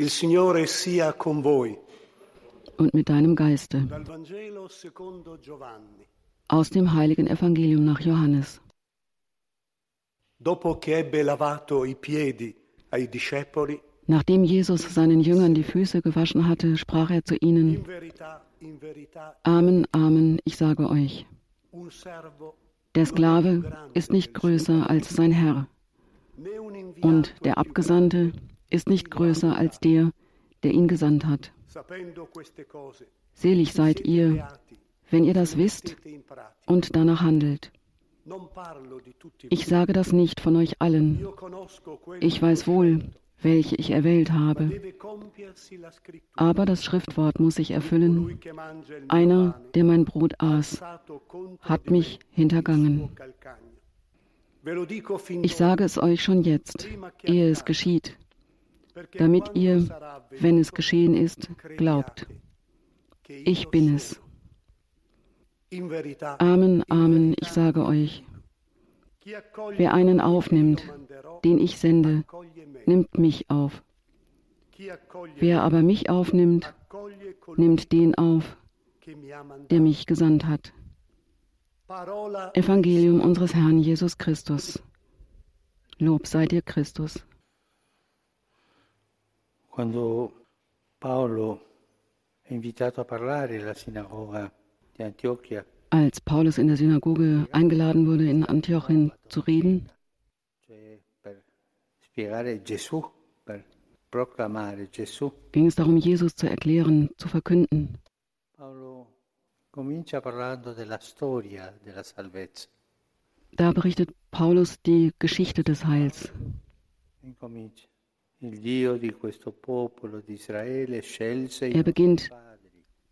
Il Signore sia con voi. Und mit deinem Geiste. Aus dem heiligen Evangelium nach Johannes. Dopo che ebbe lavato i piedi ai discepoli, Nachdem Jesus seinen Jüngern die Füße gewaschen hatte, sprach er zu ihnen, Amen, Amen, ich sage euch, der Sklave ist nicht größer als sein Herr, und der Abgesandte ist nicht größer als der, der ihn gesandt hat. Selig seid ihr, wenn ihr das wisst und danach handelt. Ich sage das nicht von euch allen. Ich weiß wohl, welche ich erwählt habe. Aber das Schriftwort muss sich erfüllen. Einer, der mein Brot aß, hat mich hintergangen. Ich sage es euch schon jetzt, ehe es geschieht, damit ihr, wenn es geschehen ist, glaubt. Ich bin es. Amen, Amen, ich sage euch. Wer einen aufnimmt, den ich sende, nimmt mich auf. Wer aber mich aufnimmt, nimmt den auf, der mich gesandt hat. Evangelium unseres Herrn Jesus Christus. Lob sei dir Christus. Quando Paolo è invitato a parlare alla sinagoga di Antiochia, Als Paulus in der Synagoge eingeladen wurde, in Antiochien zu reden, ging es darum, Jesus zu erklären, zu verkünden. Da berichtet Paulus die Geschichte des Heils. Er beginnt,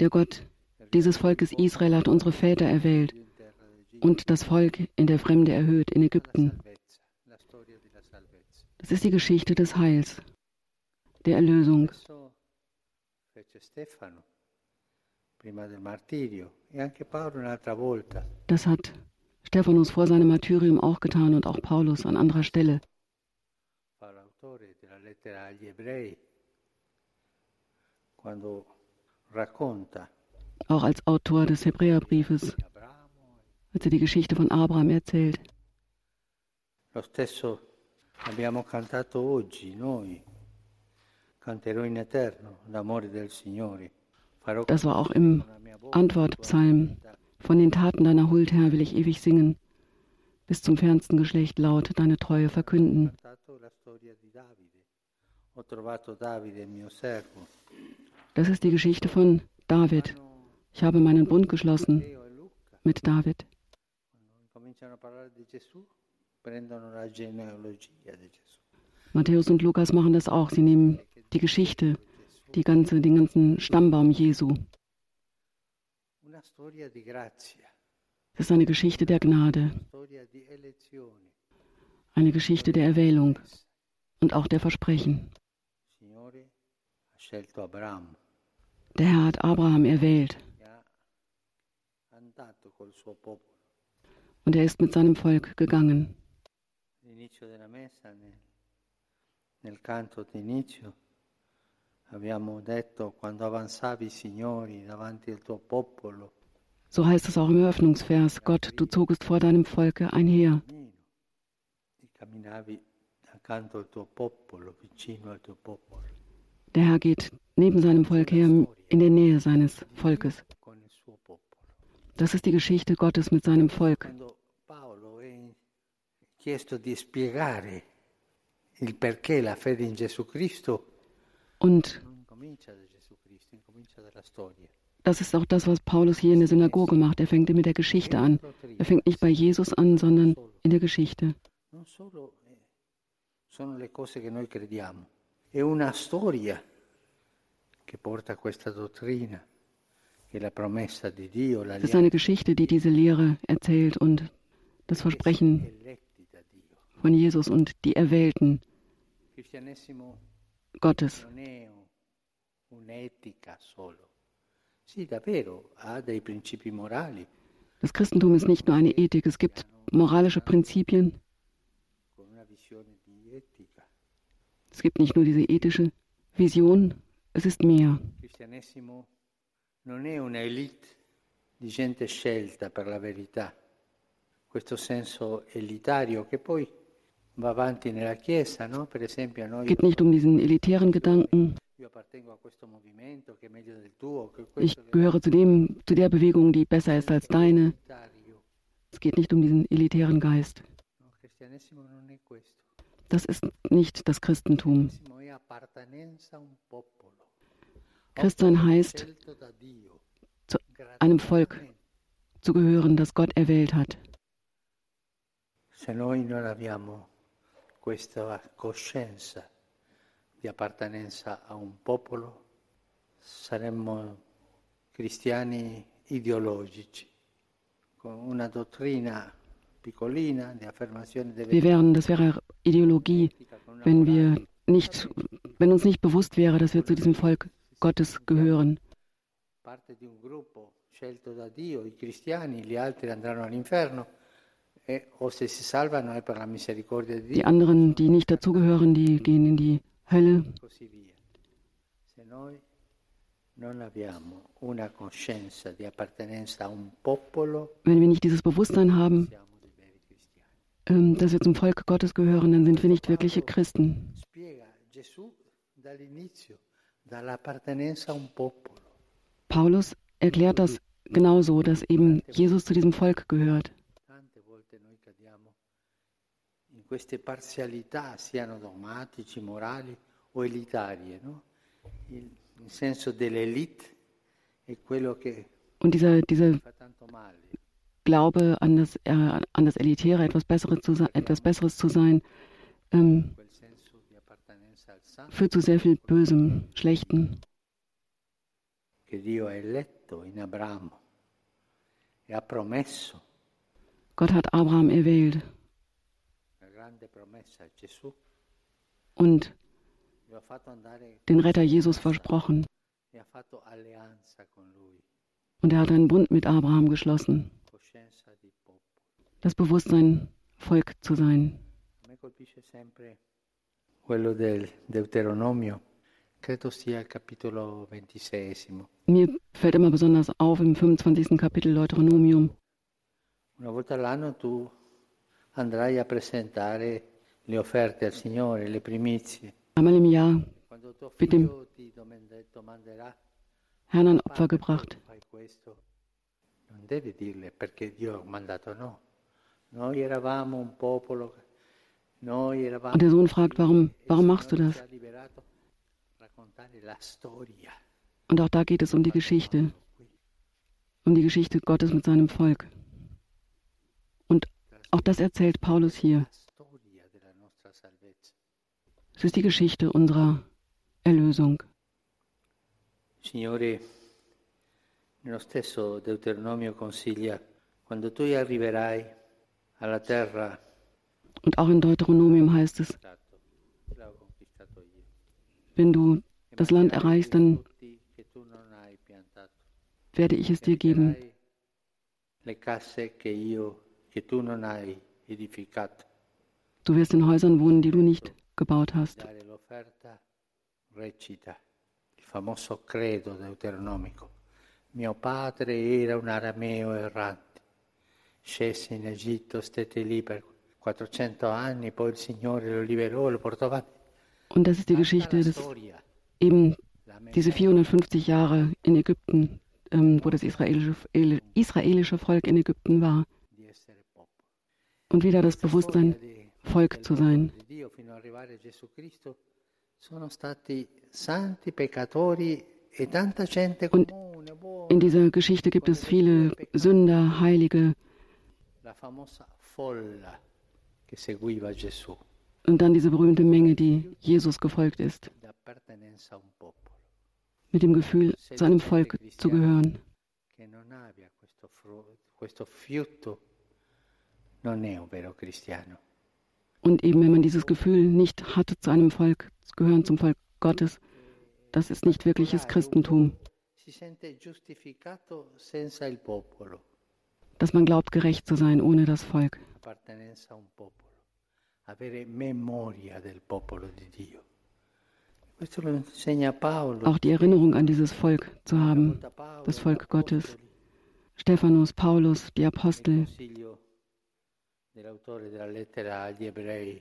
der Gott dieses Volkes Israel hat unsere Väter erwählt und das Volk in der Fremde erhöht, in Ägypten. Das ist die Geschichte des Heils, der Erlösung. E. Das hat Stephanus vor seinem Martyrium auch getan und auch Paulus an anderer Stelle. Lettera agli ebrei quando racconta Auch als Autor des Hebräerbriefes, als er die Geschichte von Abraham erzählt. Lo stesso abbiamo cantato oggi noi. Canterò in eterno l'amore del Signore. Farò Das war auch im Antwortpsalm. Von den Taten deiner Huld, Herr, will ich ewig singen. Bis zum fernsten Geschlecht laut deine Treue verkünden. Das ist die Geschichte von David. Ich habe meinen Bund geschlossen mit David. Matthäus und Lukas machen das auch. Sie nehmen die Geschichte, die ganze, den ganzen Stammbaum Jesu. Es ist eine Geschichte der Gnade, eine Geschichte der Erwählung und auch der Versprechen. Il Signore ha scelto Abramo Der Herr hat Abraham erwählt und er ist mit seinem Volk gegangen. All'inizio della messa, nel, nel canto d'inizio, abbiamo detto quando avanzavi, Signori, davanti al tuo popolo, So heißt es auch im Eröffnungsvers. Gott, du zogest vor deinem Volke einher. cammino, e camminavi accanto al tuo popolo, vicino al tuo popolo, Der Herr geht neben seinem Volk her in der Nähe seines Volkes. Das ist die Geschichte Gottes mit seinem Volk. Und das ist auch das, was Paulus hier in der Synagoge macht. Er fängt mit der Geschichte an. Er fängt nicht bei Jesus an, sondern in der Geschichte. Eh, sono le cose che noi crediamo, è una storia Es ist eine Geschichte, die diese Lehre erzählt und das Versprechen von Jesus und die Erwählten Gottes. Das Christentum ist nicht nur eine Ethik, es gibt moralische Prinzipien. Es gibt nicht nur diese ethische Vision, es ist mehr. Non è una elite di gente scelta per la verità, questo senso elitario che poi va avanti nella Chiesa, no? Per esempio noi geht nicht um diesen elitären Gedanken. Ich gehöre zu, dem, zu der Bewegung, die besser ist als deine. Es geht nicht um diesen elitären Geist. Das ist nicht das Christentum. Christsein heißt, zu einem Volk zu gehören, das Gott erwählt hat. Saremmo cristiani ideologici, con una dottrina Wir wären, das wäre Ideologie, wenn wir nicht, wenn uns nicht bewusst wäre, dass wir zu diesem Volk Gottes gehören. e, Die anderen, die nicht dazugehören, die gehen in die Hölle. e Wenn wir nicht dieses Bewusstsein haben, ähm, dass wir zum Volk Gottes gehören, dann sind wir nicht wirkliche Christen. Paulus erklärt das genauso, dass eben Jesus zu diesem Volk gehört. Tante volte noi cadiamo in queste parzialità, siano dogmatici, morali o elitarie, no? Il, il senso dell'elite è quello che Und dieser, dieser. Glaube an das, äh, an das Elitäre, etwas Besseres zu, etwas Besseres zu sein, ähm, quel senso di appartenenza al santo führt zu sehr viel Bösem, Abramo e Gott hat Abraham erwählt und den Retter Jesus versprochen. e Und er hat einen Bund mit Abraham geschlossen. Das Bewusstsein, Volk zu sein. Quello del Deuteronomio, credo sia il capitolo ventisesimo. Mir fällt immer besonders auf im 25. Kapitel Deuteronomium. Una volta all'anno tu andrai a presentare le offerte al Signore, le primizie. Einmal im Jahr Mit dem Herrn ein "Papà, Opfer gebracht. non devi dirle perché Dio ha mandato no. Noi eravamo un popolo. Und der Sohn fragt, warum, warum machst du das? Und auch da geht es um die Geschichte, um die Geschichte Gottes mit seinem Volk. Und auch das erzählt Paulus hier. Es ist die Geschichte unserer Erlösung. Signore, nello stesso Deuteronomio consiglia, quando tu arriverai alla terra, Und auch in Deuteronomium heißt es, wenn du das Land erreichst, dann werde ich es dir geben. Du wirst in Häusern wohnen, die du nicht gebaut hast. il famoso credo deuteronomico. Mio padre era un arameo errante, scese in Egitto, stette lì per 400 anni, poi il Signore lo liberò, lo portò avanti. Und das ist die Geschichte, dass eben diese 450 Jahre in Ägypten, ähm, wo das israelische, israelische Volk in Ägypten war, und wieder das Bewusstsein, Volk zu sein. e Und. In dieser Geschichte gibt es viele Sünder, Heilige und dann diese berühmte Menge, die Jesus gefolgt ist, mit dem Gefühl, zu einem Volk zu gehören. Und eben, wenn man dieses Gefühl nicht hatte, zu einem Volk zu gehören, zum Volk Gottes, das ist nicht wirkliches Christentum. Si sente giustificato senza il popolo, Dass man glaubt, gerecht zu sein ohne das Volk. auch die Erinnerung an dieses Volk zu haben, das Volk Gottes. Stephanus, Paulus, die Apostel. Consiglio dell'autore della lettera agli ebrei,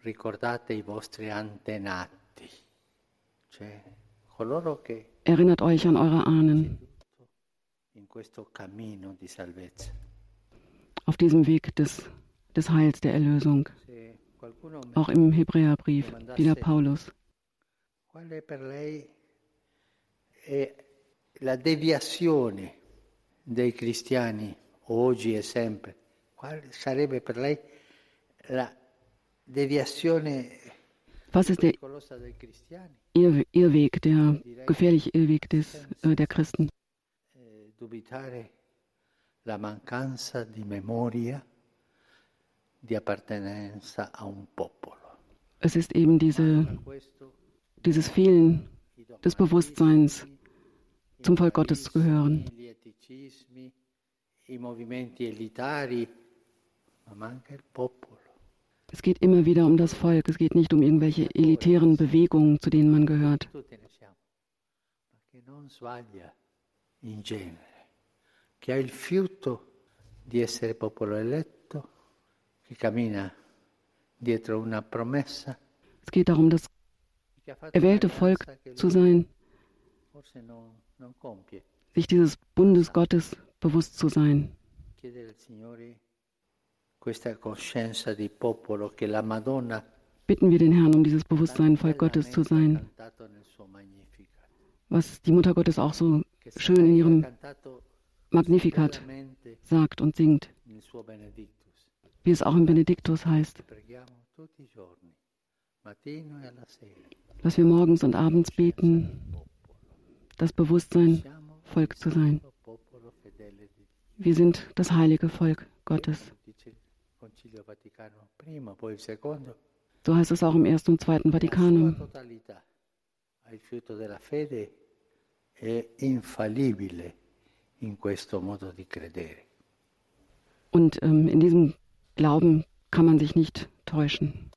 ricordate i vostri antenati, cioè coloro che Erinnert euch an eure Ahnen in questo cammino di salvezza. Auf diesem Weg des, des Heils, der Erlösung. Auch im Hebräerbrief, wieder Paulus. Quale per lei è la deviazione dei cristiani oggi e sempre? Quale sarebbe per lei la deviazione Was ist der Irrweg, der gefährliche Irrweg des, äh, der Christen? Dubitare la mancanza di memoria di appartenenza a un popolo. Es ist eben diese, dieses Fehlen des Bewusstseins, zum Volk Gottes zu gehören. Es geht immer wieder um das Volk. Es geht nicht um irgendwelche elitären Bewegungen, zu denen man gehört. In genere, che ha il fiuto di essere popolo eletto, che cammina dietro una promessa, Es geht darum, das erwählte Volk zu sein, sich dieses Bundes Gottes bewusst zu sein. Bitten wir den Herrn um dieses Bewusstsein, Volk Gottes zu sein, was die Mutter Gottes auch so schön in ihrem Magnificat sagt und singt, wie es auch im Benediktus heißt, dass wir morgens und abends beten, das Bewusstsein, Volk zu sein. Wir sind das heilige Volk Gottes. So heißt es auch im Ersten und Zweiten Vatikanum. Und ähm, in diesem Glauben kann man sich nicht täuschen.